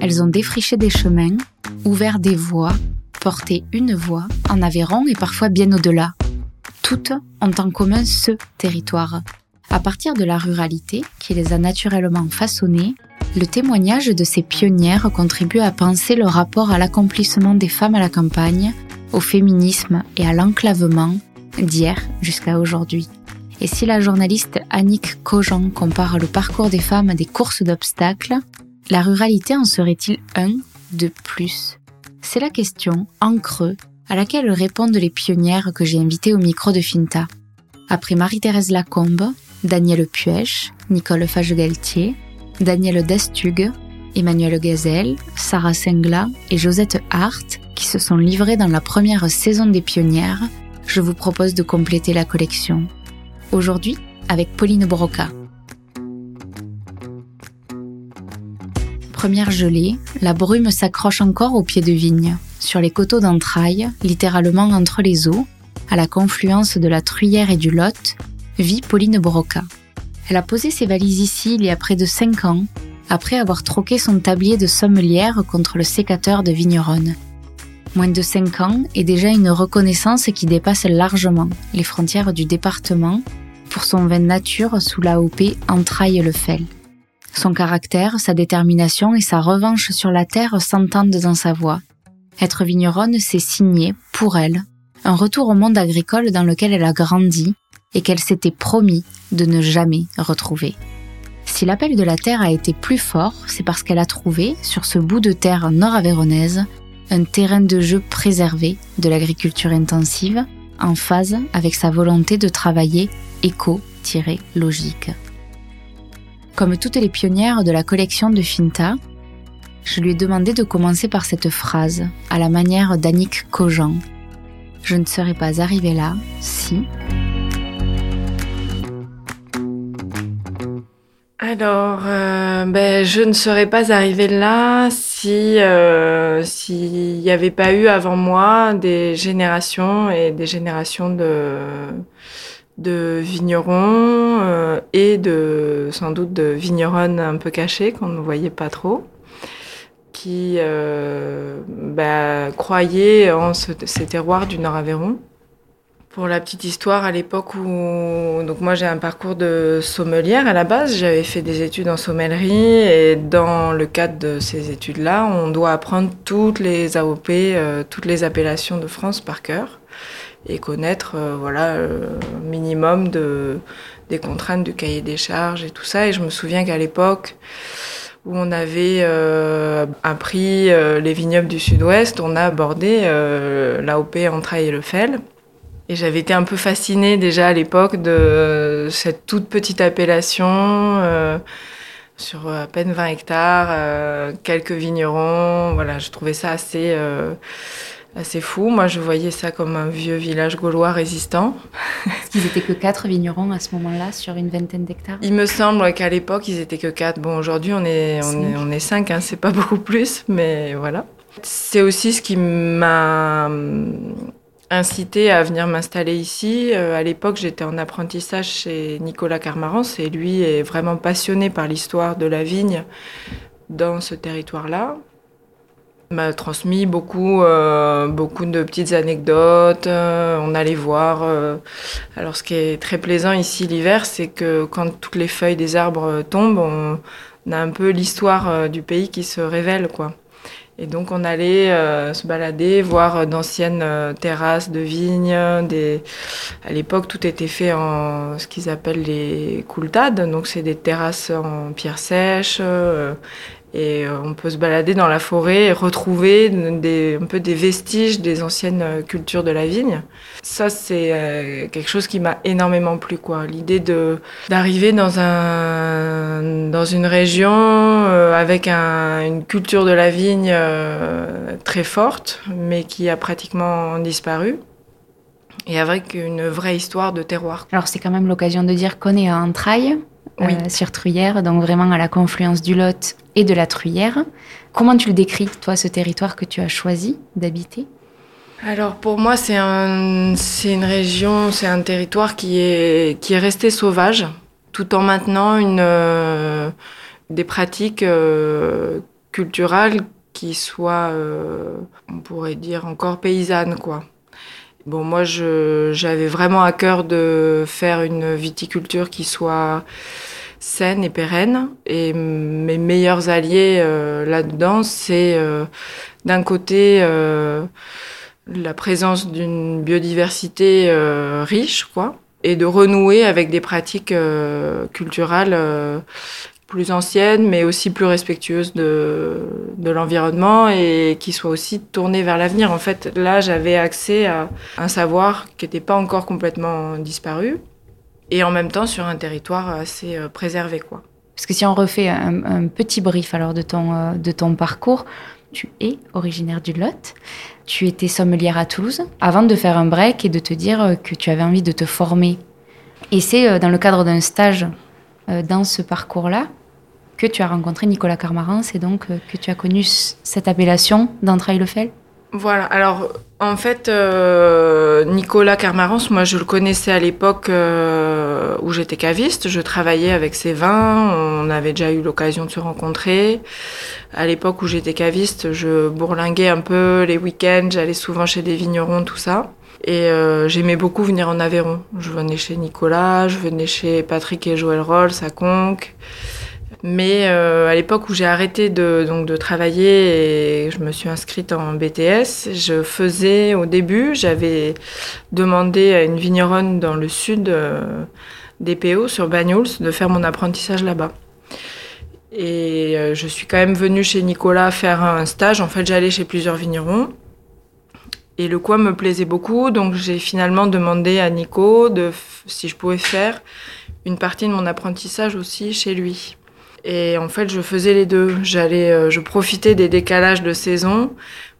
Elles ont défriché des chemins, ouvert des voies, porté une voie en Aveyron et parfois bien au-delà. Toutes ont en commun ce territoire. À partir de la ruralité, qui les a naturellement façonnées, le témoignage de ces pionnières contribue à penser le rapport à l'accomplissement des femmes à la campagne, au féminisme et à l'enclavement d'hier jusqu'à aujourd'hui. Et si la journaliste Annick Cogent compare le parcours des femmes à des courses d'obstacles, la ruralité en serait-il un de plus? C'est la question, en creux, à laquelle répondent les pionnières que j'ai invitées au micro de Finta. Après Marie-Thérèse Lacombe, Danielle Puech, Nicole Fage-Galtier, Danielle Destug, Emmanuel Gazelle, Sarah Sengla et Josette Hart, qui se sont livrées dans la première saison des pionnières, je vous propose de compléter la collection. Aujourd'hui, avec Pauline Broca. Première gelée, la brume s'accroche encore au pied de vigne, sur les coteaux d'entrailles, littéralement entre les eaux, à la confluence de la Truyère et du Lot, vit Pauline Broca. Elle a posé ses valises ici il y a près de 5 ans, après avoir troqué son tablier de sommelière contre le sécateur de Vigneronne. Moins de 5 ans et déjà une reconnaissance qui dépasse largement les frontières du département pour son vin nature sous l'AOP Entraille-le-Fel. Son caractère, sa détermination et sa revanche sur la terre s'entendent dans sa voix. Être vigneronne, c'est signer, pour elle, un retour au monde agricole dans lequel elle a grandi et qu'elle s'était promis de ne jamais retrouver. Si l'appel de la terre a été plus fort, c'est parce qu'elle a trouvé, sur ce bout de terre nord-avéronaise, un terrain de jeu préservé de l'agriculture intensive, en phase avec sa volonté de travailler éco-logique. Comme toutes les pionnières de la collection de Finta, je lui ai demandé de commencer par cette phrase, à la manière d'Annick Cogent. Je ne serais pas arrivée là si... Alors, euh, ben, je ne serais pas arrivée là si euh, s'il n'y avait pas eu avant moi des générations et des générations de de vignerons euh, et de sans doute de vigneronnes un peu cachées qu'on ne voyait pas trop, qui ben, croyaient en ce, ces terroirs du Nord-Aveyron pour la petite histoire, à l'époque où donc moi j'ai un parcours de sommelière à la base, j'avais fait des études en sommellerie et dans le cadre de ces études-là, on doit apprendre toutes les AOP, euh, toutes les appellations de France par cœur et connaître euh, voilà euh, minimum de des contraintes du cahier des charges et tout ça. Et je me souviens qu'à l'époque où on avait appris les vignobles du Sud-Ouest, on a abordé l'AOP Entraille et le Fel et j'avais été un peu fascinée déjà à l'époque de cette toute petite appellation euh, sur à peine 20 hectares, euh, quelques vignerons. Voilà, je trouvais ça assez, euh, assez fou. Moi, je voyais ça comme un vieux village gaulois résistant. Est-ce qu'ils étaient que quatre vignerons à ce moment-là sur une vingtaine d'hectares Il me semble qu'à l'époque, ils étaient que quatre. Bon, aujourd'hui, on est, on est, on est cinq, hein, c'est pas beaucoup plus, mais voilà. C'est aussi ce qui m'a incité à venir m'installer ici. Euh, à l'époque, j'étais en apprentissage chez Nicolas Carmarance et lui est vraiment passionné par l'histoire de la vigne dans ce territoire-là. M'a transmis beaucoup, euh, beaucoup de petites anecdotes. Euh, on allait voir. Alors, ce qui est très plaisant ici l'hiver, c'est que quand toutes les feuilles des arbres tombent, on, a un peu l'histoire du pays qui se révèle, quoi. Et donc on allait euh, se balader, voir euh, d'anciennes euh, terrasses de vignes. Des... À l'époque, tout était fait en ce qu'ils appellent les coultades. Donc c'est des terrasses en pierre sèche. Et euh, on peut se balader dans la forêt et retrouver des, un peu des vestiges des anciennes euh, cultures de la vigne. Ça, c'est euh, quelque chose qui m'a énormément plu, quoi. L'idée d'arriver dans un dans une région avec une culture de la vigne très forte, mais qui a pratiquement disparu et avec une vraie histoire de terroir. Alors c'est quand même l'occasion de dire qu'on est à Entrailles, oui. sur Truyère, donc vraiment à la confluence du Lot et de la Truyère. Comment tu le décris, toi, ce territoire que tu as choisi d'habiter? Alors pour moi, c'est un, une région, c'est un territoire qui est, qui est resté sauvage, tout en maintenant une, des pratiques culturelles qui soient, on pourrait dire, encore paysannes, quoi. Bon, moi, j'avais vraiment à cœur de faire une viticulture qui soit saine et pérenne. Et mes meilleurs alliés euh, là-dedans, c'est euh, d'un côté euh, la présence d'une biodiversité riche, quoi, et de renouer avec des pratiques culturelles plus anciennes, mais aussi plus respectueuses de, l'environnement et qui soient aussi tournées vers l'avenir. En fait, là, j'avais accès à un savoir qui n'était pas encore complètement disparu et en même temps sur un territoire assez euh, préservé, quoi. Parce que si on refait un, petit brief alors de ton, euh, de ton parcours, tu es originaire du Lot, tu étais sommelière à Toulouse, avant de faire un break et de te dire euh, que tu avais envie de te former. Et c'est dans le cadre d'un stage dans ce parcours-là que tu as rencontré Nicolas Carmarans et donc que tu as connu cette appellation d'Entraille-le-Fel voilà, alors en fait, euh, Nicolas Carmarance, moi je le connaissais à l'époque euh, où j'étais caviste, je travaillais avec ses vins, on avait déjà eu l'occasion de se rencontrer. À l'époque où j'étais caviste, je bourlinguais un peu les week-ends, j'allais souvent chez des vignerons, tout ça. Et euh, j'aimais beaucoup venir en Aveyron. Je venais chez Nicolas, je venais chez Patrick et Joël Rolls à Conques. Mais euh, à l'époque où j'ai arrêté de, donc, de travailler et je me suis inscrite en BTS, je faisais au début, j'avais demandé à une vigneronne dans le sud euh, des PO sur Banyuls de faire mon apprentissage là-bas. Et je suis quand même venue chez Nicolas faire un stage. En fait, j'allais chez plusieurs vignerons. Et le coin me plaisait beaucoup, donc j'ai finalement demandé à Nico de, si je pouvais faire une partie de mon apprentissage aussi chez lui. Et en fait, je faisais les deux. J'allais, euh, je profitais des décalages de saison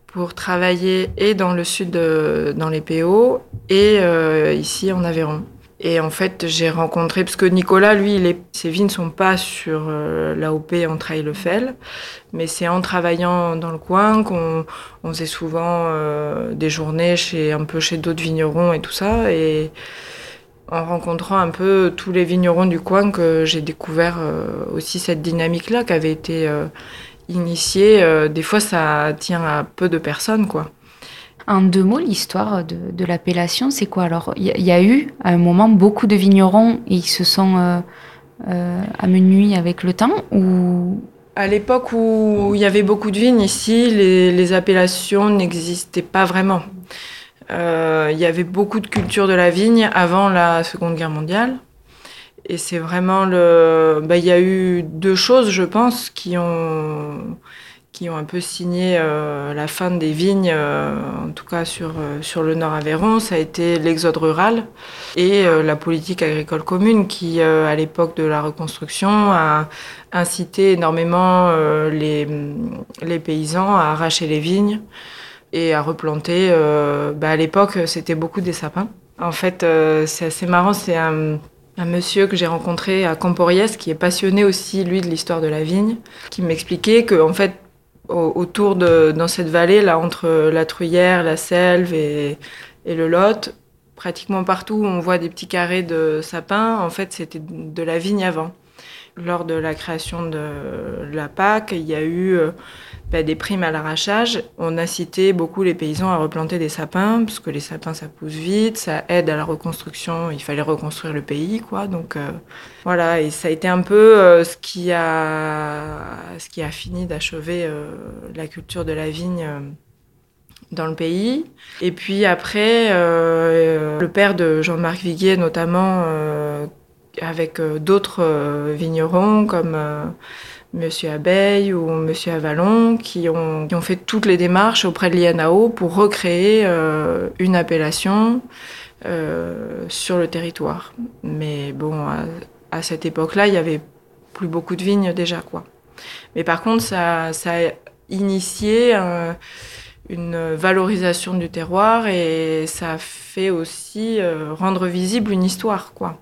pour travailler et dans le sud, dans les PO, et euh, ici en Aveyron. Et en fait, j'ai rencontré, parce que Nicolas, lui, ses vies ne sont pas sur euh, l'AOP en Trail-le-Fel, mais c'est en travaillant dans le coin qu'on on faisait souvent des journées chez un peu chez d'autres vignerons et tout ça. Et en rencontrant un peu tous les vignerons du coin que j'ai découvert euh, aussi cette dynamique-là qui avait été euh, initiée. Euh, des fois, ça tient à peu de personnes, quoi. En deux mots, l'histoire de, l'appellation, c'est quoi Alors, il y, a eu à un moment beaucoup de vignerons et ils se sont amenuis avec le temps ou? À l'époque où il y avait beaucoup de vignes ici, les, les appellations n'existaient pas vraiment. Euh, il y avait beaucoup de culture de la vigne avant la Seconde Guerre mondiale. Et c'est vraiment le. Bah, il y a eu deux choses, je pense, qui ont, qui ont un peu signé euh, la fin des vignes, euh, en tout cas sur, sur le Nord Aveyron. Ça a été l'exode rural et la politique agricole commune qui, à l'époque de la reconstruction, a incité énormément les, les paysans à arracher les vignes et à replanter. Euh, bah, à l'époque, c'était beaucoup des sapins. En fait, euh, c'est assez marrant, c'est un, monsieur que j'ai rencontré à Camporiès qui est passionné aussi, lui, de l'histoire de la vigne, qui m'expliquait que, en fait, autour de, dans cette vallée, là, entre la Truyère, la Selve et, et le Lot, pratiquement partout où on voit des petits carrés de sapins, en fait, c'était de la vigne avant. Lors de la création de la PAC, il y a eu euh, bah, des primes à l'arrachage. On cité beaucoup les paysans à replanter des sapins, parce que les sapins, ça pousse vite, ça aide à la reconstruction. Il fallait reconstruire le pays, quoi. Donc euh, voilà, et ça a été un peu euh, ce, qui a, ce qui a fini d'achever euh, la culture de la vigne dans le pays. Et puis après, le père de Jean-Marc Viguier, notamment, avec d'autres vignerons comme Monsieur Abeille ou Monsieur Avalon, qui ont, ont fait toutes les démarches auprès de l'INAO pour recréer euh, une appellation euh, sur le territoire. Mais bon, à, cette époque-là, il n'y avait plus beaucoup de vignes déjà, quoi. Mais par contre, ça, ça a initié une valorisation du terroir et ça a fait aussi euh, rendre visible une histoire, quoi.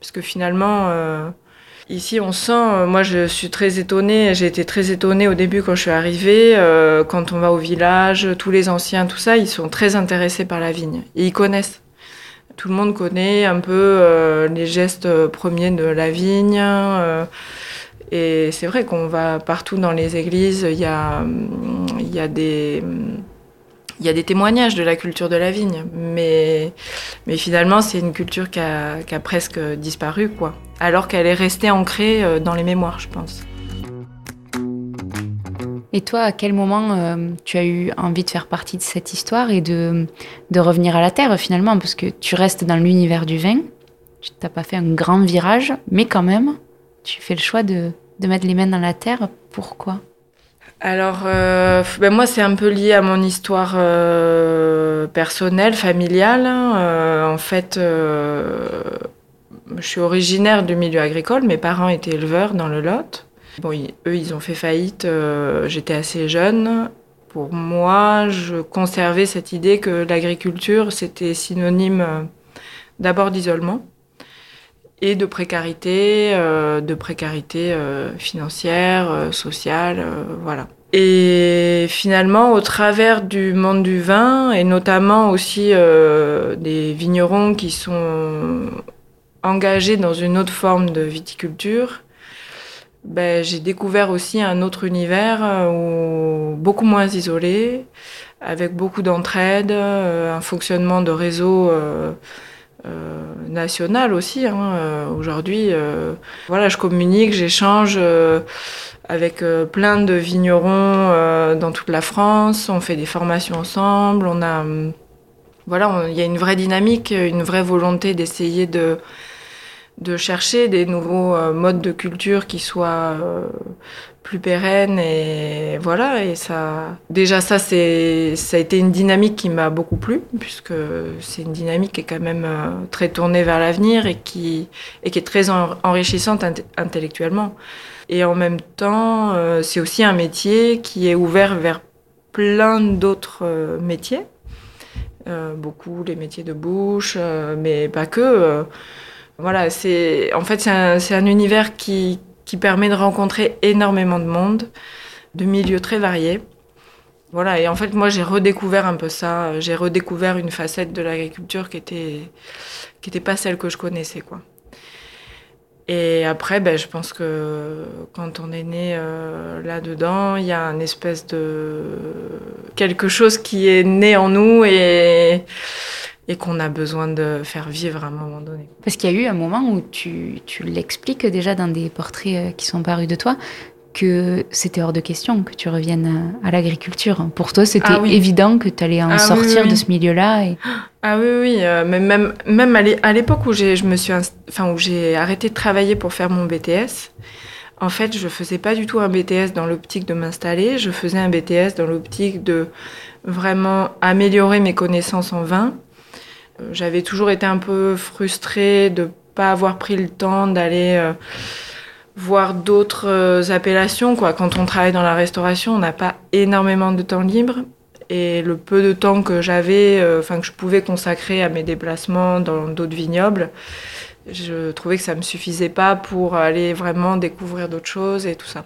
Parce que finalement, Ici, on sent, euh, moi je suis très étonnée, j'ai été très étonnée au début quand je suis arrivée, euh, quand on va au village, tous les anciens, tout ça, ils sont très intéressés par la vigne. Et ils connaissent. Tout le monde connaît un peu euh, les gestes premiers de la vigne. Et c'est vrai qu'on va partout dans les églises, il y a, il y a des il y a des témoignages de la culture de la vigne, mais, mais finalement, c'est une culture qui a, qui a, presque disparu, quoi. Alors qu'elle est restée ancrée euh, dans les mémoires, je pense. Et toi, à quel moment euh, tu as eu envie de faire partie de cette histoire et de, de revenir à la terre, finalement? Parce que tu restes dans l'univers du vin, tu n'as pas fait un grand virage, mais quand même, tu fais le choix de, de mettre les mains dans la terre. Pourquoi? Alors, euh, ben moi, c'est un peu lié à mon histoire euh, personnelle, familiale. Hein. Euh, en fait, je suis originaire du milieu agricole. Mes parents étaient éleveurs dans le Lot. Bon, eux, ils ont fait faillite. Euh, j'étais assez jeune. Pour moi, je conservais cette idée que l'agriculture, c'était synonyme euh, d'abord d'isolement et de précarité, euh, de précarité financière, sociale, voilà. Et finalement, au travers du monde du vin, et notamment aussi des vignerons qui sont engagés dans une autre forme de viticulture, ben, j'ai découvert aussi un autre univers où, beaucoup moins isolé, avec beaucoup d'entraide, un fonctionnement de réseau euh, national aussi. Hein. Euh, Aujourd'hui, euh, voilà, je communique, j'échange euh, avec euh, plein de vignerons euh, dans toute la France. On fait des formations ensemble. On a, voilà, il y a une vraie dynamique, une vraie volonté d'essayer de de chercher des nouveaux euh, modes de culture qui soient euh, plus pérennes et voilà et ça déjà ça c'est ça a été une dynamique qui m'a beaucoup plu puisque c'est une dynamique qui est quand même euh, très tournée vers l'avenir et qui et qui est très en, enrichissante int intellectuellement. Et en même temps c'est aussi un métier qui est ouvert vers plein d'autres métiers beaucoup les métiers de bouche mais pas que voilà, c'est en fait c'est un, un, univers qui, qui permet de rencontrer énormément de monde, de milieux très variés. Voilà, et en fait moi j'ai redécouvert un peu ça, j'ai redécouvert une facette de l'agriculture qui était qui était pas celle que je connaissais quoi. Et après, ben, je pense que quand on est né euh, là-dedans, il y a un espèce de quelque chose qui est né en nous et qu'on a besoin de faire vivre à un moment donné. Parce qu'il y a eu un moment où tu, tu l'expliques déjà dans des portraits euh, qui sont parus de toi, que c'était hors de question que tu reviennes à, l'agriculture. Pour toi, c'était ah oui. évident que tu allais en ah sortir oui, oui. de ce milieu-là. Et... Ah oui, oui, euh, mais même, même à l'époque où, je me suis enfin, où j'ai arrêté de travailler pour faire mon BTS, en fait, je faisais pas du tout un BTS dans l'optique de m'installer, je faisais un BTS dans l'optique de vraiment améliorer mes connaissances en vin j'avais toujours été un peu frustrée de pas avoir pris le temps d'aller euh, voir d'autres euh, appellations. Quoi. Quand on travaille dans la restauration, on n'a pas énormément de temps libre. Et le peu de temps que j'avais, euh, enfin que je pouvais consacrer à mes déplacements dans d'autres vignobles, je trouvais que ça me suffisait pas pour aller vraiment découvrir d'autres choses et tout ça.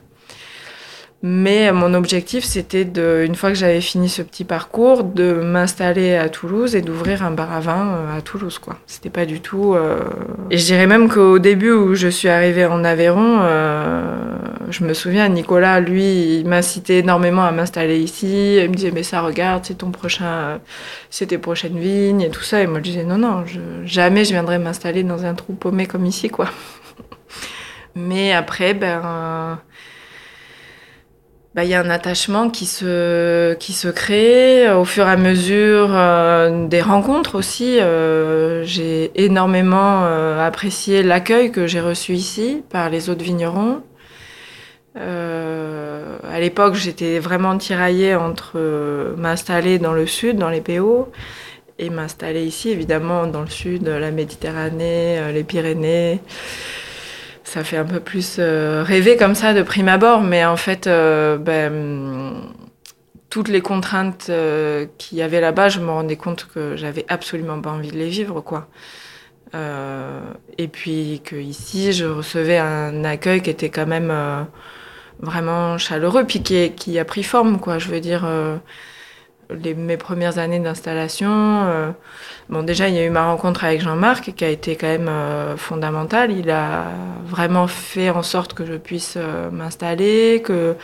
Mais mon objectif, c'était de, une fois que j'avais fini ce petit parcours, de m'installer à Toulouse et d'ouvrir un bar à vin euh, à Toulouse, quoi. C'était pas du tout. Euh... Et je dirais même qu'au début où je suis arrivée en Aveyron, euh, je me souviens, Nicolas, lui, il m'incitait énormément à m'installer ici. Il me disait, mais ça, regarde, c'est ton prochain, c'est tes prochaines vignes et tout ça. Et moi, je disais, non, non, je, jamais je viendrai m'installer dans un trou paumé comme ici, quoi. mais après, ben bah, y a un attachement qui se, qui se crée au fur et à mesure euh, des rencontres aussi. Euh, j'ai énormément euh, apprécié l'accueil que j'ai reçu ici par les autres vignerons. À l'époque, j'étais vraiment tiraillée entre m'installer dans le sud, dans les PO, et m'installer ici, évidemment, dans le sud, la Méditerranée, les Pyrénées ça fait un peu plus euh, rêver comme ça de prime abord, mais en fait, euh, ben, toutes les contraintes euh, qu'il y avait là-bas, je me rendais compte que j'avais absolument pas envie de les vivre, quoi. Et puis que ici, je recevais un accueil qui était quand même vraiment chaleureux, puis qui, qui, a pris forme, quoi. Je veux dire, les, mes premières années d'installation, euh, bon, déjà, il y a eu ma rencontre avec Jean-Marc qui a été quand même euh, fondamentale. Il a vraiment fait en sorte que je puisse euh, m'installer, que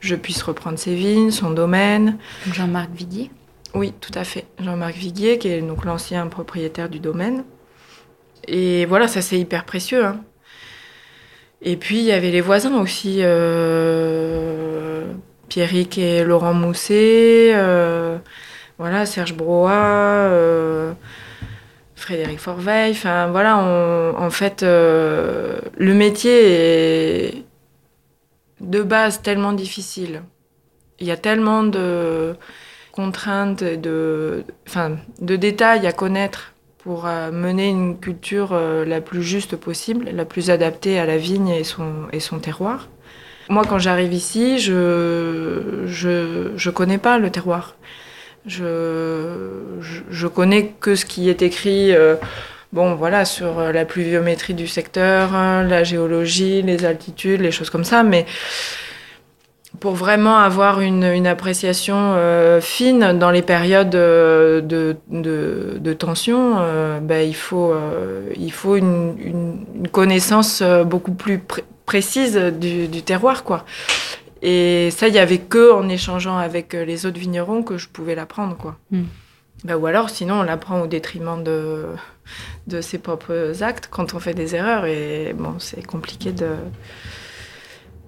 je puisse reprendre ses vignes, son domaine. Jean-Marc Viguier Oui, tout à fait. Jean-Marc Viguier, qui est donc l'ancien propriétaire du domaine. Et voilà, ça c'est hyper précieux. Hein. Et puis il y avait les voisins aussi. Pierrick et Laurent Mousset, euh, voilà, Serge Broa, euh, Frédéric Forveil. Voilà, en fait, euh, le métier est de base tellement difficile. Il y a tellement de contraintes, de, de détails à connaître pour mener une culture la plus juste possible, la plus adaptée à la vigne et son terroir. Moi, quand j'arrive ici, je, je, je connais pas le terroir. Je, je, connais que ce qui est écrit, euh, bon, voilà, sur la pluviométrie du secteur, hein, la géologie, les altitudes, les choses comme ça, mais pour vraiment avoir une, une appréciation euh, fine dans les périodes de, de, de, tension, euh, ben, il faut, il faut une, une, connaissance beaucoup plus précise du, terroir, quoi. Et ça, il y avait que en échangeant avec euh, les autres vignerons que je pouvais l'apprendre, quoi. Ben, ou alors, sinon, on l'apprend au détriment de, de ses propres actes quand on fait des erreurs. Et bon, c'est compliqué de.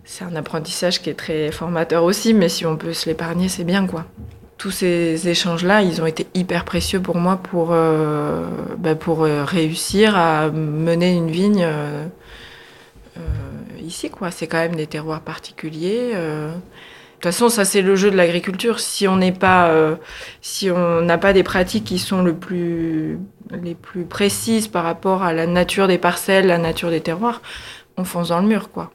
C'est un apprentissage qui est très formateur aussi, mais si on peut se l'épargner, c'est bien, quoi. Tous ces échanges-là, ils ont été hyper précieux pour moi pour, euh, ben, pour euh, réussir à mener une vigne ici, quoi. C'est quand même des terroirs particuliers. Euh. De toute façon, ça c'est le jeu de l'agriculture. Si on n'est pas, euh, si on n'a pas des pratiques qui sont le plus, les plus précises par rapport à la nature des parcelles, la nature des terroirs, on fonce dans le mur, quoi.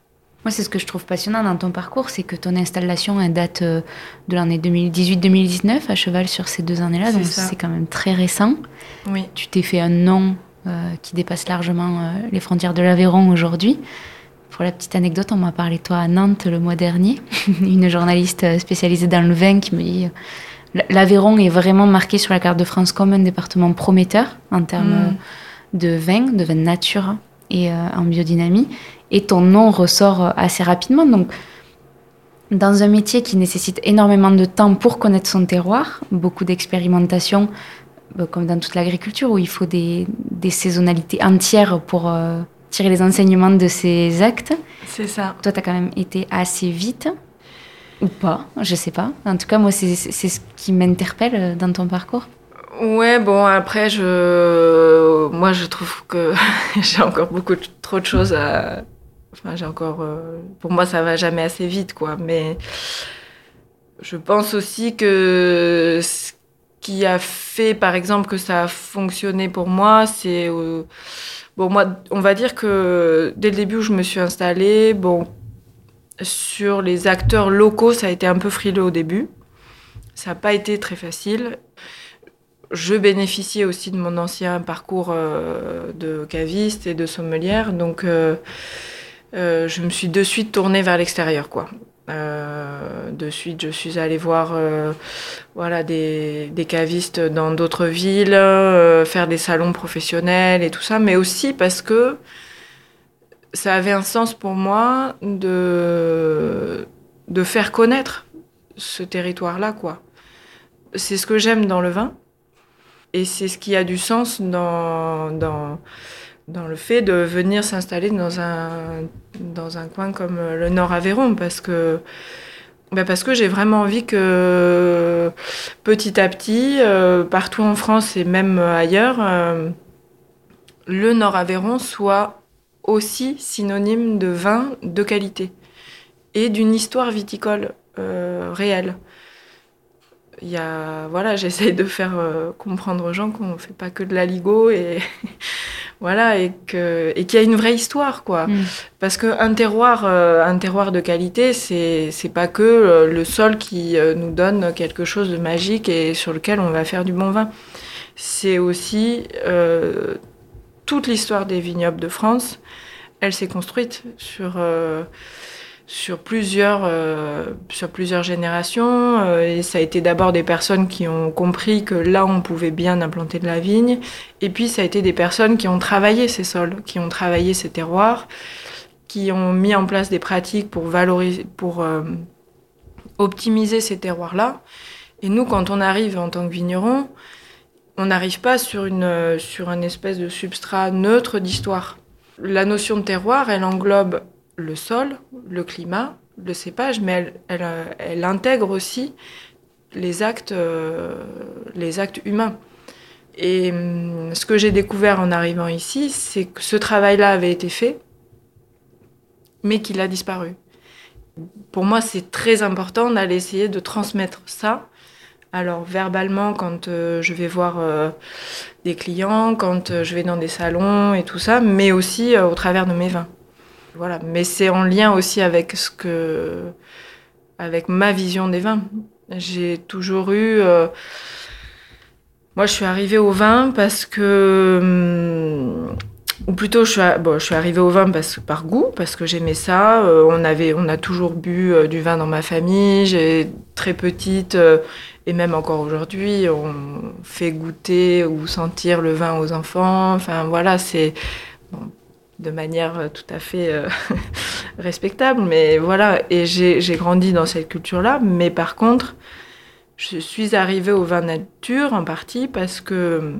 Moi, c'est ce que je trouve passionnant dans ton parcours, c'est que ton installation elle date euh, de l'année 2018-2019, à cheval sur ces deux années-là, donc c'est quand même très récent. Oui. Tu t'es fait un nom qui dépasse largement les frontières de l'Aveyron aujourd'hui. Pour la petite anecdote, on m'a parlé de toi à Nantes le mois dernier. Une journaliste spécialisée dans le vin qui me dit euh, l'Aveyron est vraiment marqué sur la carte de France comme un département prometteur en termes mm. de vin, de vin nature et euh, en biodynamie. Et ton nom ressort euh, assez rapidement. Donc, dans un métier qui nécessite énormément de temps pour connaître son terroir, beaucoup d'expérimentation, comme dans toute l'agriculture, où il faut des, saisonnalités entières pour tirer les enseignements de ces actes. C'est ça. Toi, tu as quand même été assez vite, ou pas, je sais pas. En tout cas, moi, c'est ce qui m'interpelle dans ton parcours. Ouais, bon, après, je, moi, je trouve que j'ai encore beaucoup trop de choses à. Enfin, j'ai encore. Euh, pour moi, ça va jamais assez vite, quoi. Mais je pense aussi que ce qui a fait, par exemple, que ça a fonctionné pour moi, c'est. Euh, Bon, moi, on va dire que dès le début où je me suis installée, bon, sur les acteurs locaux, ça a été un peu frileux au début. Ça n'a pas été très facile. Je bénéficiais aussi de mon ancien parcours euh, de caviste et de sommelière, donc euh, je me suis de suite tournée vers l'extérieur, quoi. Euh, de suite, je suis allée voir euh, voilà, des, cavistes dans d'autres villes, euh, faire des salons professionnels et tout ça, mais aussi parce que ça avait un sens pour moi de, de faire connaître ce territoire-là, quoi. C'est ce que j'aime dans le vin, et c'est ce qui a du sens dans dans le fait de venir s'installer dans un, dans un coin comme le Nord Aveyron parce que parce que j'ai vraiment envie que petit à petit, euh, partout en France et même ailleurs, euh, le Nord Aveyron soit aussi synonyme de vin de qualité et d'une histoire viticole euh, réelle. Il y a, voilà, j'essaye de faire comprendre aux gens qu'on ne fait pas que de la ligo et voilà et que et qu'il y a une vraie histoire quoi mm. parce que un terroir euh, un terroir de qualité c'est c'est pas que euh, le sol qui euh, nous donne quelque chose de magique et sur lequel on va faire du bon vin c'est aussi toute l'histoire des vignobles de France elle s'est construite sur sur plusieurs, sur plusieurs générations. et ça a été d'abord des personnes qui ont compris que là, on pouvait bien implanter de la vigne. Et puis, ça a été des personnes qui ont travaillé ces sols, qui ont travaillé ces terroirs, qui ont mis en place des pratiques pour valoriser, pour optimiser ces terroirs-là. Et nous, quand on arrive en tant que vigneron, on n'arrive pas sur, une, sur un espèce de substrat neutre d'histoire. La notion de terroir, elle englobe le sol, le climat, le cépage, mais elle, elle, intègre aussi les actes, euh, les actes humains. Et hum, ce que j'ai découvert en arrivant ici, c'est que ce travail-là avait été fait, mais qu'il a disparu. Pour moi, c'est très important d'aller essayer de transmettre ça alors verbalement, quand euh, je vais voir euh, des clients, quand euh, je vais dans des salons et tout ça, mais aussi au travers de mes vins. Voilà, mais c'est en lien aussi avec ce que, avec ma vision des vins. J'ai toujours eu, moi je suis arrivée au vin parce que hum, ou plutôt je suis, arrivée au vin parce, par goût, parce que j'aimais ça. on, avait, on a toujours bu du vin dans ma famille. J'ai très petite, et même encore aujourd'hui, on fait goûter ou sentir le vin aux enfants. Enfin voilà, c'est de manière tout à fait euh, respectable. Mais voilà, et j'ai grandi dans cette culture-là. Mais par contre, je suis arrivée au vin nature en partie parce que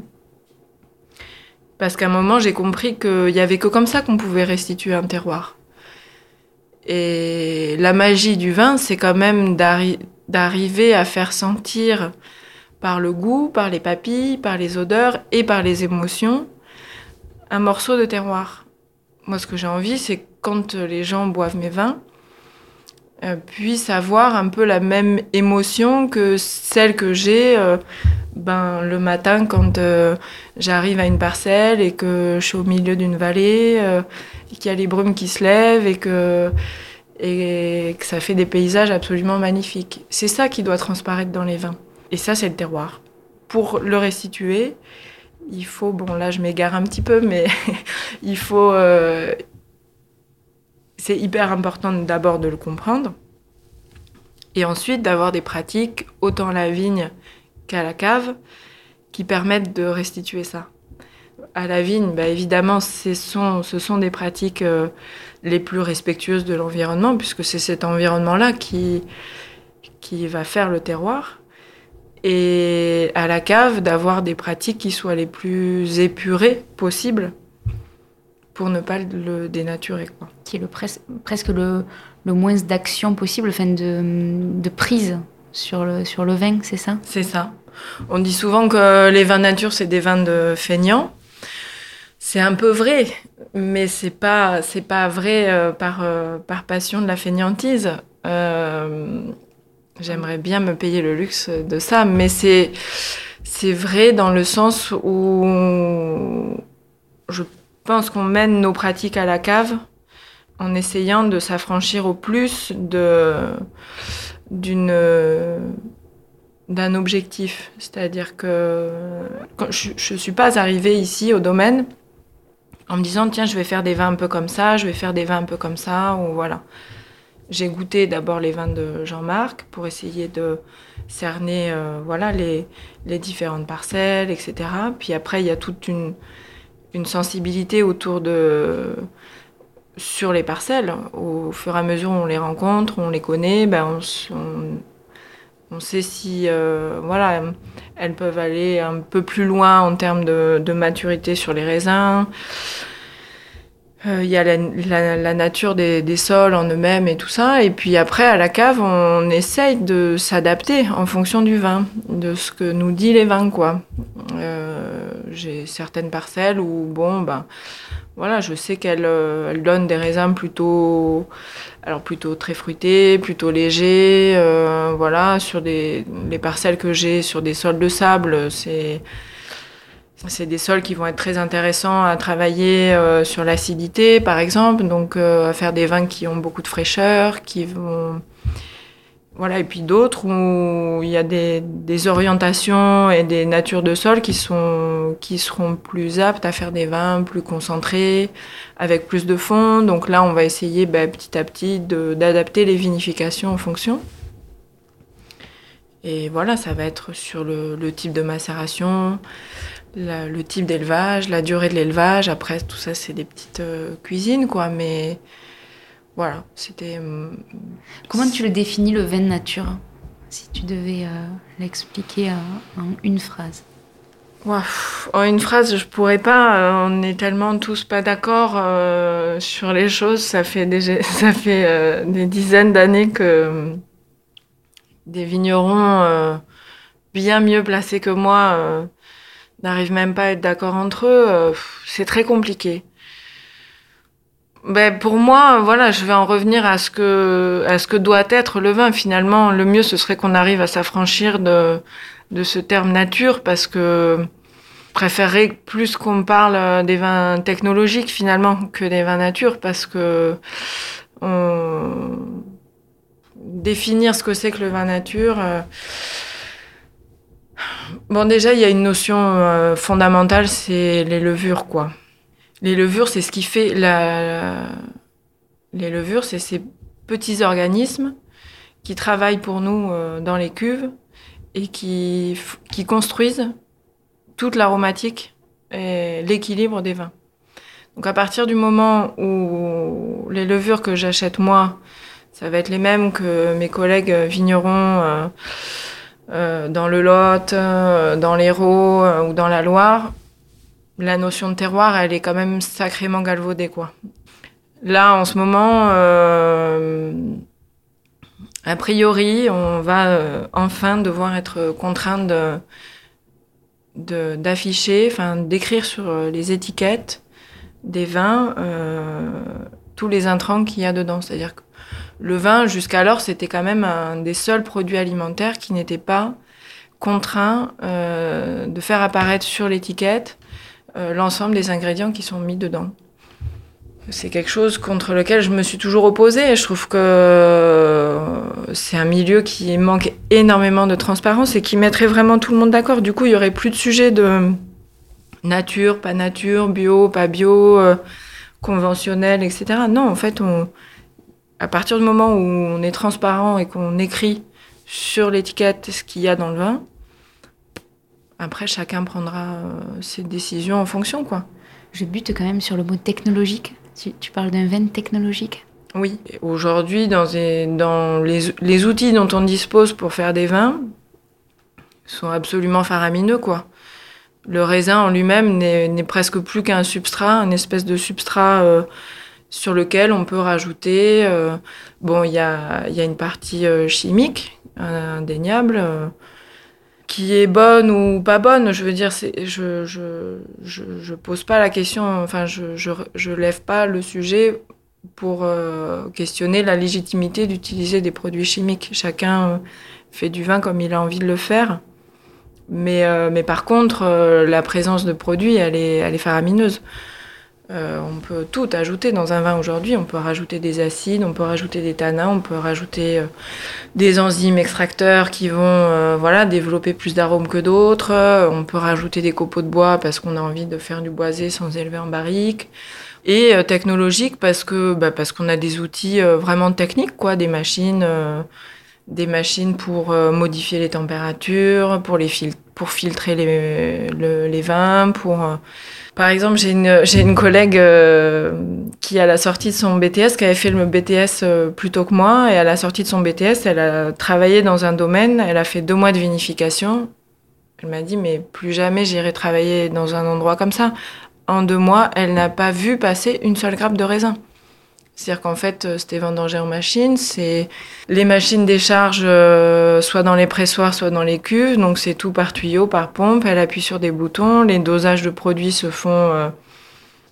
parce qu'à un moment j'ai compris qu'il y avait que comme ça qu'on pouvait restituer un terroir. Et la magie du vin, c'est quand même d'arriver à faire sentir par le goût, par les papilles, par les odeurs et par les émotions un morceau de terroir. Moi, ce que j'ai envie, c'est quand les gens boivent mes vins, euh, puissent avoir un peu la même émotion que celle que j'ai euh, ben, le matin quand euh, j'arrive à une parcelle et que je suis au milieu d'une vallée, qu'il y a les brumes qui se lèvent et que et que ça fait des paysages absolument magnifiques. C'est ça qui doit transparaître dans les vins. Et ça, c'est le terroir. Pour le restituer, il faut, bon là je m'égare un petit peu, mais il faut... Euh, c'est hyper important d'abord de le comprendre. Et ensuite d'avoir des pratiques, autant à la vigne qu'à la cave, qui permettent de restituer ça. À la vigne, bah, évidemment, ce sont, des pratiques... Euh, les plus respectueuses de l'environnement, puisque c'est cet environnement-là qui, qui va faire le terroir. Et à la cave, d'avoir des pratiques qui soient les plus épurées possibles pour ne pas le dénaturer. Quoi. Qui est le presque le, le moins d'action possible, enfin de, de prise sur le, sur le vin, c'est ça? C'est ça. On dit souvent que les vins nature, c'est des vins de feignants. C'est un peu vrai, mais c'est pas c'est pas vrai euh, par euh, par passion de la fainéantise. Euh, j'aimerais bien me payer le luxe de ça, mais c'est c'est vrai dans le sens où je pense qu'on mène nos pratiques à la cave en essayant de s'affranchir au plus d'une d'un objectif, c'est-à-dire que je, je suis pas arrivée ici au domaine en me disant tiens je vais faire des vins un peu comme ça, je vais faire des vins un peu comme ça ou voilà. J'ai goûté d'abord les vins de Jean-Marc pour essayer de cerner euh, voilà les, les, différentes parcelles, etc. Puis après il y a toute une, une sensibilité autour de sur les parcelles. Au fur et à mesure où on les rencontre, on les connaît, ben on, on, sait si euh, voilà elles peuvent aller un peu plus loin en termes de, de maturité sur les raisins. Euh, il y a la, nature des, sols en eux-mêmes et tout ça. Et puis après, à la cave, on essaye de s'adapter en fonction du vin, de ce que nous dit les vins, quoi. Euh, J'ai certaines parcelles où, bon, ben, voilà, je sais qu'elles euh, donnent des raisins plutôt, alors plutôt très fruités, plutôt légers. Euh, voilà, sur des, les parcelles que j'ai sur des sols de sable, c'est c'est des sols qui vont être très intéressants à travailler euh, sur l'acidité, par exemple, donc euh, à faire des vins qui ont beaucoup de fraîcheur, qui vont voilà, et puis d'autres où il y a des, orientations et des natures de sol qui, sont, qui seront plus aptes à faire des vins plus concentrés, avec plus de fond. Donc là, on va essayer ben, petit à petit d'adapter les vinifications en fonction. Et voilà, ça va être sur le type de macération, le type d'élevage, la durée de l'élevage. Après, tout ça, c'est des petites euh, cuisines, quoi. Mais voilà, c'était. Euh, Comment tu le définis le vin nature Si tu devais euh, l'expliquer en une phrase? en une phrase, je pourrais pas. Euh, on est tellement tous pas d'accord sur les choses. Ça fait des, ça fait des dizaines d'années que des vignerons bien mieux placés que moi n'arrivent même pas à être d'accord entre eux. C'est très compliqué. Ben pour moi, voilà, je vais en revenir à ce que à ce que doit être le vin. Finalement, le mieux ce serait qu'on arrive à s'affranchir de de ce terme nature parce que je préférerais plus qu'on parle des vins technologiques finalement que des vins nature parce que définir ce que c'est que le vin nature. Euh, bon, déjà, il y a une notion euh, fondamentale, c'est les levures, quoi. Les levures, c'est ce qui fait la... Les levures, c'est ces petits organismes qui travaillent pour nous euh, dans les cuves et qui, qui construisent toute l'aromatique et l'équilibre des vins. Donc à partir du moment où les levures que j'achète moi, ça va être les mêmes que mes collègues vignerons euh, dans le Lot, dans l'Hérault ou dans la Loire, la notion de terroir, elle est quand même sacrément galvaudée, quoi. Là, en ce moment, euh, a priori, on va euh, enfin devoir être contraint de d'afficher, enfin d'écrire sur euh, les étiquettes des vins tous les intrants qu'il y a dedans. C'est-à-dire que le vin, jusqu'alors, c'était quand même un des seuls produits alimentaires qui n'était pas contraint de faire apparaître sur l'étiquette euh, l'ensemble des ingrédients qui sont mis dedans. C'est quelque chose contre lequel je me suis toujours opposée je trouve que euh, c'est un milieu qui manque énormément de transparence et qui mettrait vraiment tout le monde d'accord. Du coup, il y aurait plus de sujet de nature, pas nature, bio, pas bio, euh, conventionnel, etc. Non, en fait, on, à partir du moment où on est transparent et qu'on écrit sur l'étiquette ce qu'il y a dans le vin, après, chacun prendra euh, ses décisions en fonction, quoi. Je bute quand même sur le mot technologique. Tu, parles d'un vin technologique? Oui. Aujourd'hui, dans, dans les, outils dont on dispose pour faire des vins sont absolument faramineux, quoi. Le raisin en lui-même n'est presque plus qu'un substrat, une espèce de substrat euh, sur lequel on peut rajouter. Euh, bon, il y a, y a, une partie chimique indéniable qui est bonne ou pas bonne. Je veux dire, je, je, je, pose pas la question, enfin, je, je, je lève pas le sujet pour euh, questionner la légitimité d'utiliser des produits chimiques. Chacun euh, fait du vin comme il a envie de le faire. Mais, euh, mais par contre, la présence de produits, elle est, elle est faramineuse. Euh, on peut tout ajouter dans un vin aujourd'hui. On peut rajouter des acides, on peut rajouter des tanins, on peut rajouter euh, des enzymes extracteurs qui vont euh, voilà, développer plus d'arômes que d'autres. on peut rajouter des copeaux de bois parce qu'on a envie de faire du boisé sans élever en barrique. Et technologique parce que bah, parce qu'on a des outils vraiment techniques, quoi, des machines, des machines pour modifier les températures, pour les pour filtrer les, les vins, pour par exemple, j'ai une, j'ai une collègue euh, qui, à la sortie de son BTS, qui avait fait le BTS euh, plus tôt que moi, et à la sortie de son BTS, elle a travaillé dans un domaine, elle a fait deux mois de vinification. Elle m'a dit, mais plus jamais j'irai travailler dans un endroit comme ça. En deux mois, elle n'a pas vu passer une seule grappe de raisin. C'est-à-dire qu'en fait, euh, c'était vendangé en machine. C'est les machines déchargent euh, soit dans les pressoirs, soit dans les cuves. Donc c'est tout par tuyau, par pompe. Elle appuie sur des boutons. Les dosages de produits se font. Euh,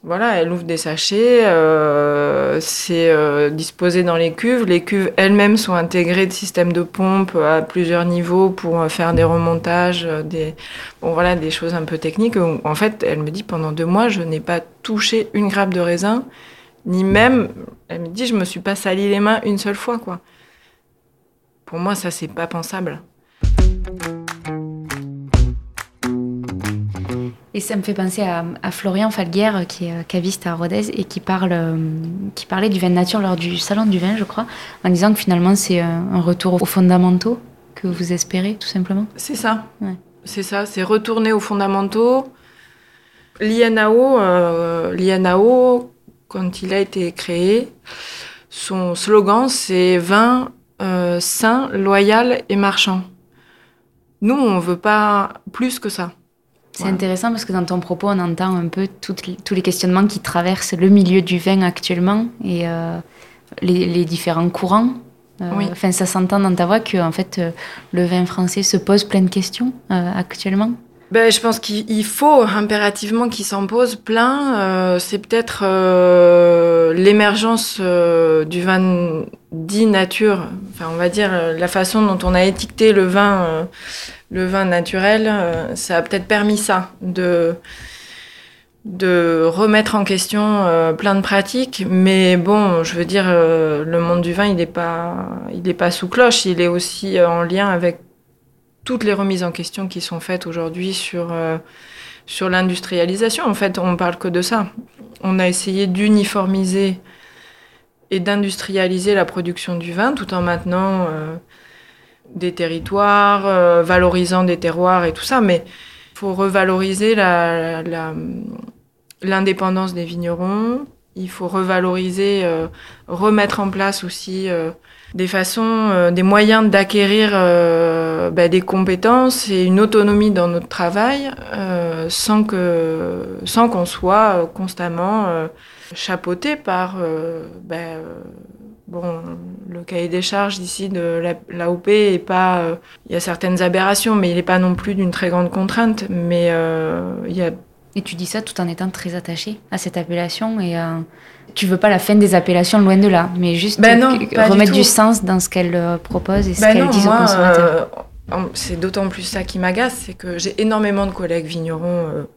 voilà, elle ouvre des sachets. c'est disposé dans les cuves. Les cuves elles-mêmes sont intégrées de systèmes de pompe à plusieurs niveaux pour faire des remontages, des bon voilà, des choses un peu techniques. En fait, elle me dit pendant deux mois, je n'ai pas touché une grappe de raisin ni même, elle me dit, je me suis pas sali les mains une seule fois, quoi. pour moi, ça, c'est pas pensable. Et ça me fait penser à, Florian Falguer, qui est euh, caviste à Rodez et qui, parle, euh, qui parlait du vin nature lors du salon du vin, je crois, en disant que finalement c'est euh, un retour aux fondamentaux que vous espérez, tout simplement. C'est ça. C'est ça, c'est retourner aux fondamentaux. L'INAO, l'INAO, quand il a été créé, son slogan c'est vin sain, loyal et marchand. Nous, on veut pas plus que ça. C'est intéressant parce que dans ton propos, on entend un peu tous les questionnements qui traversent le milieu du vin actuellement et euh, les, différents courants. Euh, enfin, ça s'entend dans ta voix que en fait, euh, le vin français se pose plein de questions actuellement. Ben, je pense qu'il faut impérativement qu'il s'en pose plein. c'est peut-être l'émergence du vin dit nature. Enfin, on va dire la façon dont on a étiqueté le vin le vin naturel, euh, ça a peut-être permis ça, de, de remettre en question euh, plein de pratiques. Mais bon, je veux dire, euh, le monde du vin, il n'est pas, il pas sous cloche, il est aussi en lien avec toutes les remises en question qui sont faites aujourd'hui sur, sur l'industrialisation. En fait, on ne parle que de ça. On a essayé d'uniformiser et d'industrialiser la production du vin tout en maintenant des territoires, euh, valorisant des terroirs et tout ça, mais il faut revaloriser l'indépendance des vignerons, il faut revaloriser, euh, remettre en place aussi euh, des façons, des moyens d'acquérir bah, des compétences et une autonomie dans notre travail sans que sans qu'on soit constamment chapeauté par bah, Bon, le cahier des charges ici de l'AOP est pas. Euh, il y a certaines aberrations, mais il n'est pas non plus d'une très grande contrainte. Mais euh, il y a. Et tu dis ça tout en étant très attaché à cette appellation et euh, tu veux pas la fin des appellations loin de là, mais juste ben remettre du, sens dans ce qu'elle euh, propose et ce ben qu'elle dit aux consommateurs. c'est d'autant plus ça qui m'agace, c'est que j'ai énormément de collègues vignerons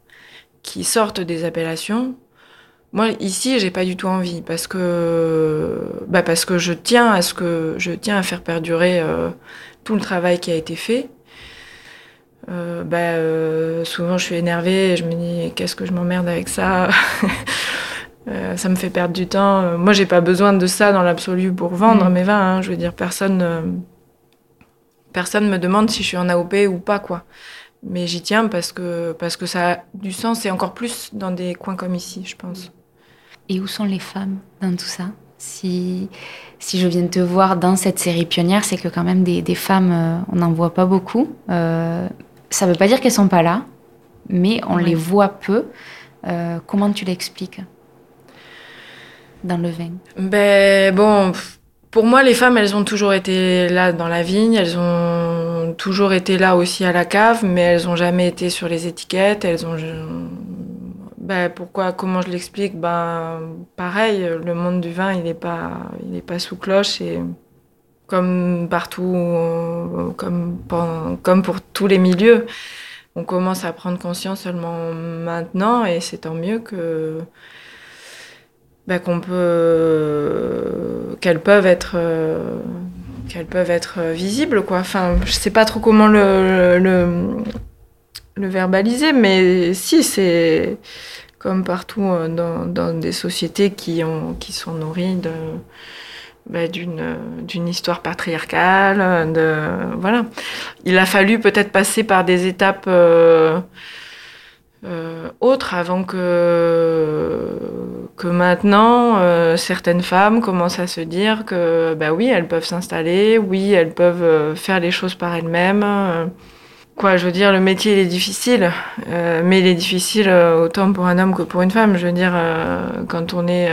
qui sortent des appellations moi, ici, j'ai pas du tout envie parce que, bah parce que je tiens à ce que je tiens à faire perdurer euh, tout le travail qui a été fait. Euh, bah, euh, souvent, je suis énervée et je me dis qu'est-ce que je m'emmerde avec ça? ça me fait perdre du temps. Moi, j'ai pas besoin de ça dans l'absolu pour vendre mm. mes vins. Hein. Je veux dire, personne, personne me demande si je suis en AOP ou pas, quoi. Mais j'y tiens parce que, parce que ça a du sens et encore plus dans des coins comme ici, je pense. Et où sont les femmes dans tout ça? Si, si je viens te voir dans cette série pionnière, c'est que quand même des, des femmes, euh, on n'en voit pas beaucoup. Euh, ça ne veut pas dire qu'elles sont pas là, mais on les voit peu. Euh, comment tu l'expliques? Dans le vin? Ben bon, pour moi, les femmes, elles ont toujours été là dans la vigne, elles ont toujours été là aussi à la cave, mais elles n'ont jamais été sur les étiquettes, elles ont ben, pourquoi Comment je l'explique? Ben pareil, le monde du vin, il n'est pas, il est pas sous cloche et comme partout, comme pour tous les milieux, on commence à prendre conscience seulement maintenant et c'est tant mieux que ben, qu'on peut qu'elles peuvent être qu'elles peuvent être visibles quoi. Enfin, je sais pas trop comment le, verbaliser, mais si c'est comme partout euh, dans, des sociétés qui, ont, qui sont nourries bah, d'une, histoire patriarcale. Voilà. Il a fallu peut-être passer par des étapes euh, euh, autres avant que, que maintenant, certaines femmes commencent à se dire que bah oui, elles peuvent s'installer, oui, elles peuvent faire les choses par elles-mêmes. Quoi, je veux dire, le métier il est difficile, euh, mais il est difficile euh, autant pour un homme que pour une femme. Je veux dire, euh, quand on est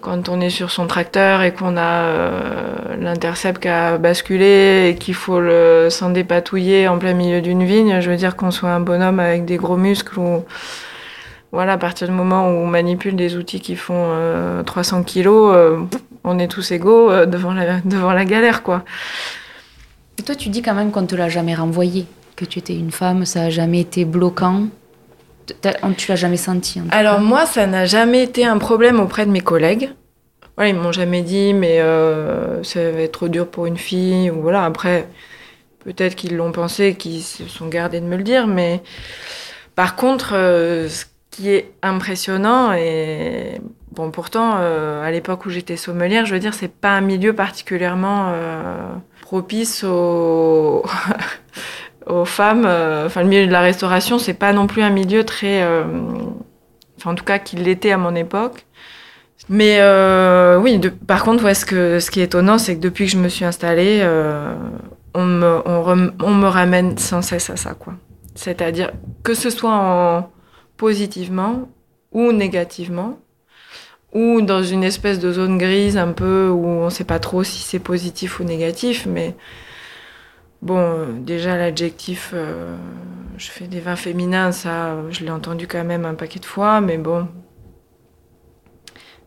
quand on est sur son tracteur et qu'on a l'intercept qui a basculé et qu'il faut s'en dépatouiller en plein milieu d'une vigne, je veux dire qu'on soit un bonhomme avec des gros muscles ou voilà, à partir du moment où on manipule des outils qui font 300 kilos, on est tous égaux devant la devant la galère quoi. Et toi, tu dis quand même qu'on ne te l'a jamais renvoyé, que tu étais une femme, ça n'a jamais été bloquant. Tu l'as jamais senti Alors moi, ça n'a jamais été un problème auprès de mes collègues. voilà, ils m'ont jamais dit, mais ça va être trop dur pour une fille, ou voilà. Après, peut-être qu'ils l'ont pensé, qu'ils se sont gardés de me le dire, mais par contre, ce qui est impressionnant, et bon, pourtant, à l'époque où j'étais sommelière, je veux dire, c'est pas un milieu particulièrement propice aux. aux femmes. Euh, enfin, le milieu de la restauration, c'est pas non plus un milieu très. Euh, enfin, en tout cas, qu'il l'était à mon époque. Mais euh, oui, par contre, ouais, ce, que, ce qui est étonnant, c'est que depuis que je me suis installée, on, me, on, me ramène sans cesse à ça, quoi. C'est-à-dire que ce soit en positivement ou négativement, ou dans une espèce de zone grise un peu où on ne sait pas trop si c'est positif ou négatif, mais Bon, euh, déjà l'adjectif, euh, je fais des vins féminins, ça, je l'ai entendu quand même un paquet de fois, mais bon,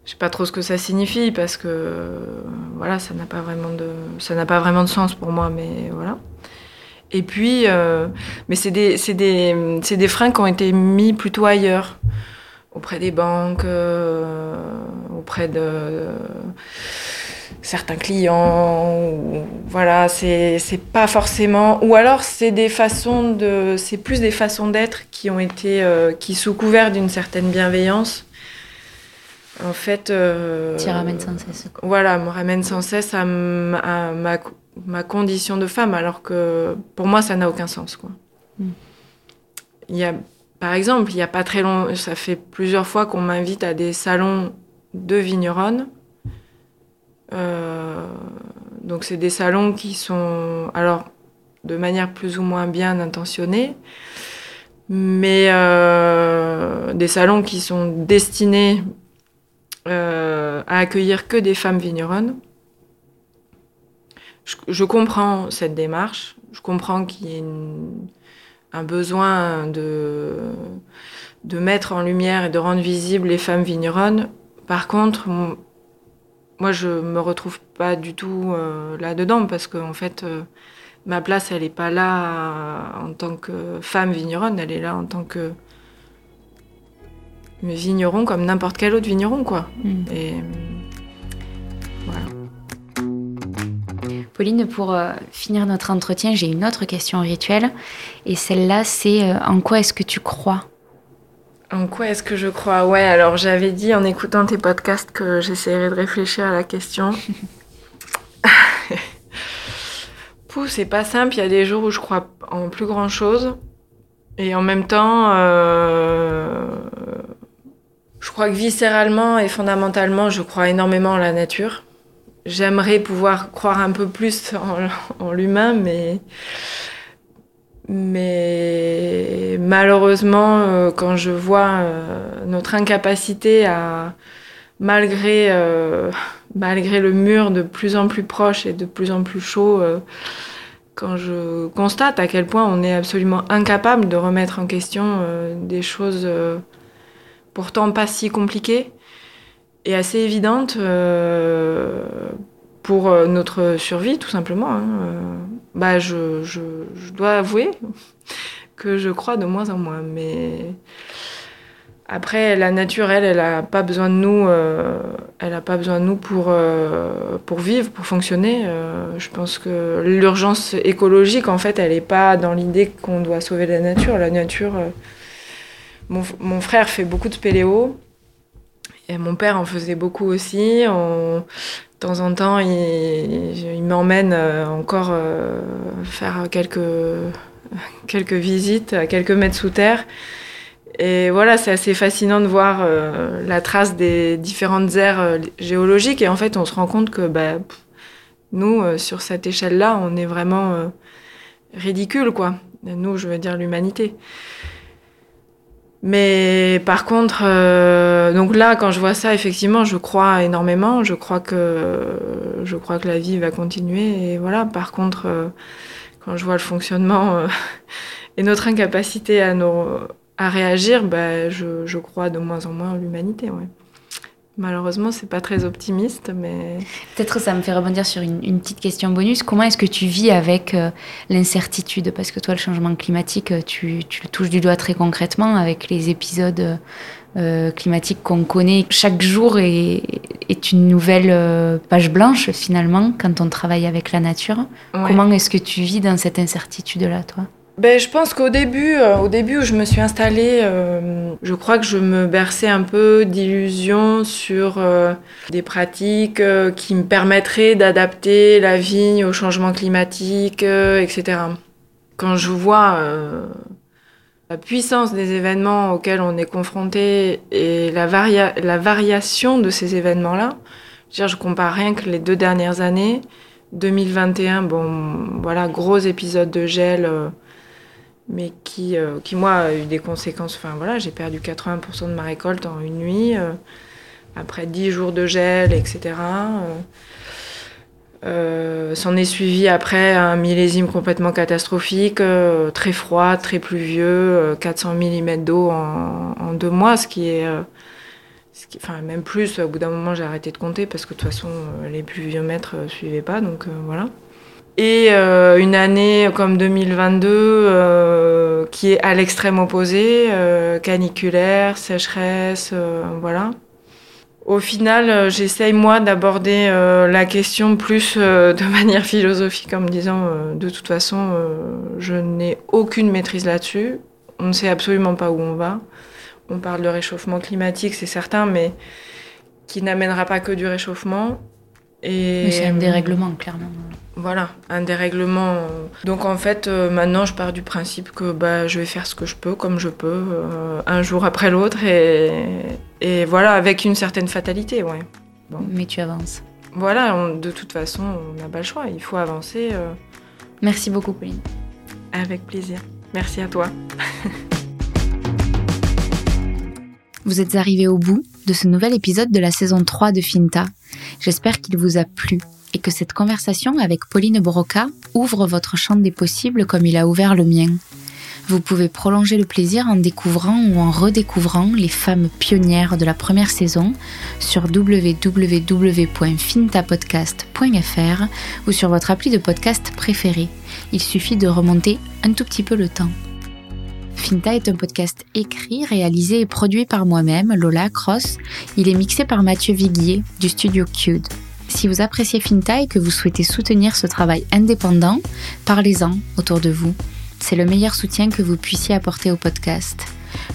je sais pas trop ce que ça signifie parce que voilà, ça n'a pas vraiment de, ça n'a pas vraiment de sens pour moi, mais voilà. Et puis, euh, mais c'est des, des, des freins qui ont été mis plutôt ailleurs, auprès des banques, auprès de certains clients. voilà, c'est pas forcément. Ou alors c'est des façons de, c'est plus des façons d'être qui ont été, euh, qui sous couvert d'une certaine bienveillance, en fait. Euh, tu ramènes sans cesse. Voilà, me ramène sans cesse à, ma, ma, condition de femme, alors que pour moi ça n'a aucun sens, quoi. Hmm. Il y a, par exemple, il y a pas très long, ça fait plusieurs fois qu'on m'invite à des salons de vigneronnes euh, donc c'est des salons qui sont, alors, de manière plus ou moins bien intentionnée, mais euh, des salons qui sont destinés euh, à accueillir que des femmes vigneronnes. Je, comprends cette démarche, je comprends qu'il y ait un besoin de, de mettre en lumière et de rendre visibles les femmes vigneronnes. Par contre, moi, je me retrouve pas du tout euh, là-dedans parce qu'en en fait, euh, ma place, elle n'est pas là en tant que femme vigneronne, elle est là en tant que vigneron comme n'importe quel autre vigneron, quoi. Mm. Et voilà. Pauline, pour finir notre entretien, j'ai une autre question rituelle. Et celle-là, c'est en quoi est-ce que tu crois? En quoi est-ce que je crois? Ouais, alors j'avais dit en écoutant tes podcasts que j'essaierais de réfléchir à la question. Pouh, c'est pas simple. Il y a des jours où je crois en plus grand chose. Et en même temps, euh, je crois que viscéralement et fondamentalement, je crois énormément en la nature. J'aimerais pouvoir croire un peu plus en l'humain, mais mais malheureusement, euh, quand je vois euh, notre incapacité à, malgré, euh, malgré le mur de plus en plus proche et de plus en plus chaud, quand je constate à quel point on est absolument incapable de remettre en question des choses pourtant pas si compliquées et assez évidentes pour notre survie, tout simplement. Hein, bah, je, je, dois avouer que je crois de moins en moins. Mais après, la nature, elle, elle n'a pas besoin de nous. Euh, elle a pas besoin de nous pour, euh, pour vivre, pour fonctionner. Euh, je pense que l'urgence écologique, en fait, elle n'est pas dans l'idée qu'on doit sauver la nature. La nature. Mon, frère fait beaucoup de spéléo. Et mon père en faisait beaucoup aussi. De temps en temps, il, m'emmène euh, encore euh, faire quelques, quelques visites à quelques mètres sous terre. Et voilà, c'est assez fascinant de voir euh, la trace des différentes aires géologiques. Et en fait, on se rend compte que bah, nous, sur cette échelle-là, on est vraiment ridicule, quoi. Nous, je veux dire l'humanité. Mais par contre, euh, donc là, quand je vois ça, effectivement, je crois énormément. Je crois que je crois que la vie va continuer. Et voilà. Par contre, euh, quand je vois le fonctionnement euh, et notre incapacité à, à réagir, bah, je, je, crois de moins en moins en l'humanité. Ouais. Malheureusement, c'est pas très optimiste, mais. Peut-être ça me fait rebondir sur une, petite question bonus. Comment est-ce que tu vis avec euh, l'incertitude? Parce que toi, le changement climatique, euh, tu, le touches du doigt très concrètement avec les épisodes euh, climatiques qu'on connaît. Chaque jour est, est une nouvelle page blanche, finalement, quand on travaille avec la nature. Comment est-ce que tu vis dans cette incertitude-là, toi? Ben, je pense qu'au début, euh, au début où je me suis installée, euh, je crois que je me berçais un peu d'illusions sur euh, des pratiques qui me permettraient d'adapter la vigne au changement climatique, etc. Quand je vois la puissance des événements auxquels on est confronté et la, variation de ces événements-là, je, je compare rien que les deux dernières années. 2021, bon, voilà, gros épisode de gel mais qui, euh, qui moi, a eu des conséquences. Enfin voilà, j'ai perdu 80% de ma récolte en une nuit, euh, après 10 jours de gel, etc. Euh, s'en est suivi après un millésime complètement catastrophique, très froid, très pluvieux, 400 mm d'eau en, en, deux mois, ce qui est. Ce qui, enfin, même plus, au bout d'un moment j'ai arrêté de compter parce que de toute façon les pluviomètres ne suivaient pas, donc voilà. Et euh, une année comme 2022 euh, qui est à l'extrême opposé, euh, caniculaire, sécheresse, voilà. Au final, j'essaye moi d'aborder la question plus de manière philosophique en me disant de toute façon, je n'ai aucune maîtrise là-dessus. On ne sait absolument pas où on va. On parle de réchauffement climatique, c'est certain, mais qui n'amènera pas que du réchauffement. Et c'est un dérèglement, clairement. Voilà, un dérèglement. Donc en fait, euh, maintenant, je pars du principe que bah, je vais faire ce que je peux, comme je peux, euh, un jour après l'autre, et, et, voilà, avec une certaine fatalité, ouais. Mais tu avances. Voilà, de toute façon, on n'a pas le choix, il faut avancer. Euh. Merci beaucoup, Pauline. Avec plaisir. Merci à toi. Vous êtes arrivé au bout de ce nouvel épisode de la saison 3 de Finta. J'espère qu'il vous a plu et que cette conversation avec Pauline Broca ouvre votre champ des possibles comme il a ouvert le mien. Vous pouvez prolonger le plaisir en découvrant ou en redécouvrant les femmes pionnières de la première saison sur www.fintapodcast.fr ou sur votre appli de podcast préféré. Il suffit de remonter un tout petit peu le temps. Finta est un podcast écrit, réalisé et produit par moi-même, Lola Cross. Il est mixé par Mathieu Viguier du studio Cude. Si vous appréciez Finta et que vous souhaitez soutenir ce travail indépendant, parlez-en autour de vous. C'est le meilleur soutien que vous puissiez apporter au podcast.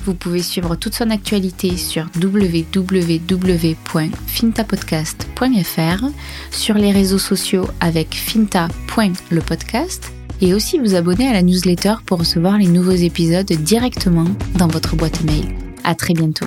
Vous pouvez suivre toute son actualité sur www.fintapodcast.fr, sur les réseaux sociaux avec finta.lepodcast et aussi vous abonner à la newsletter pour recevoir les nouveaux épisodes directement dans votre boîte mail. À très bientôt.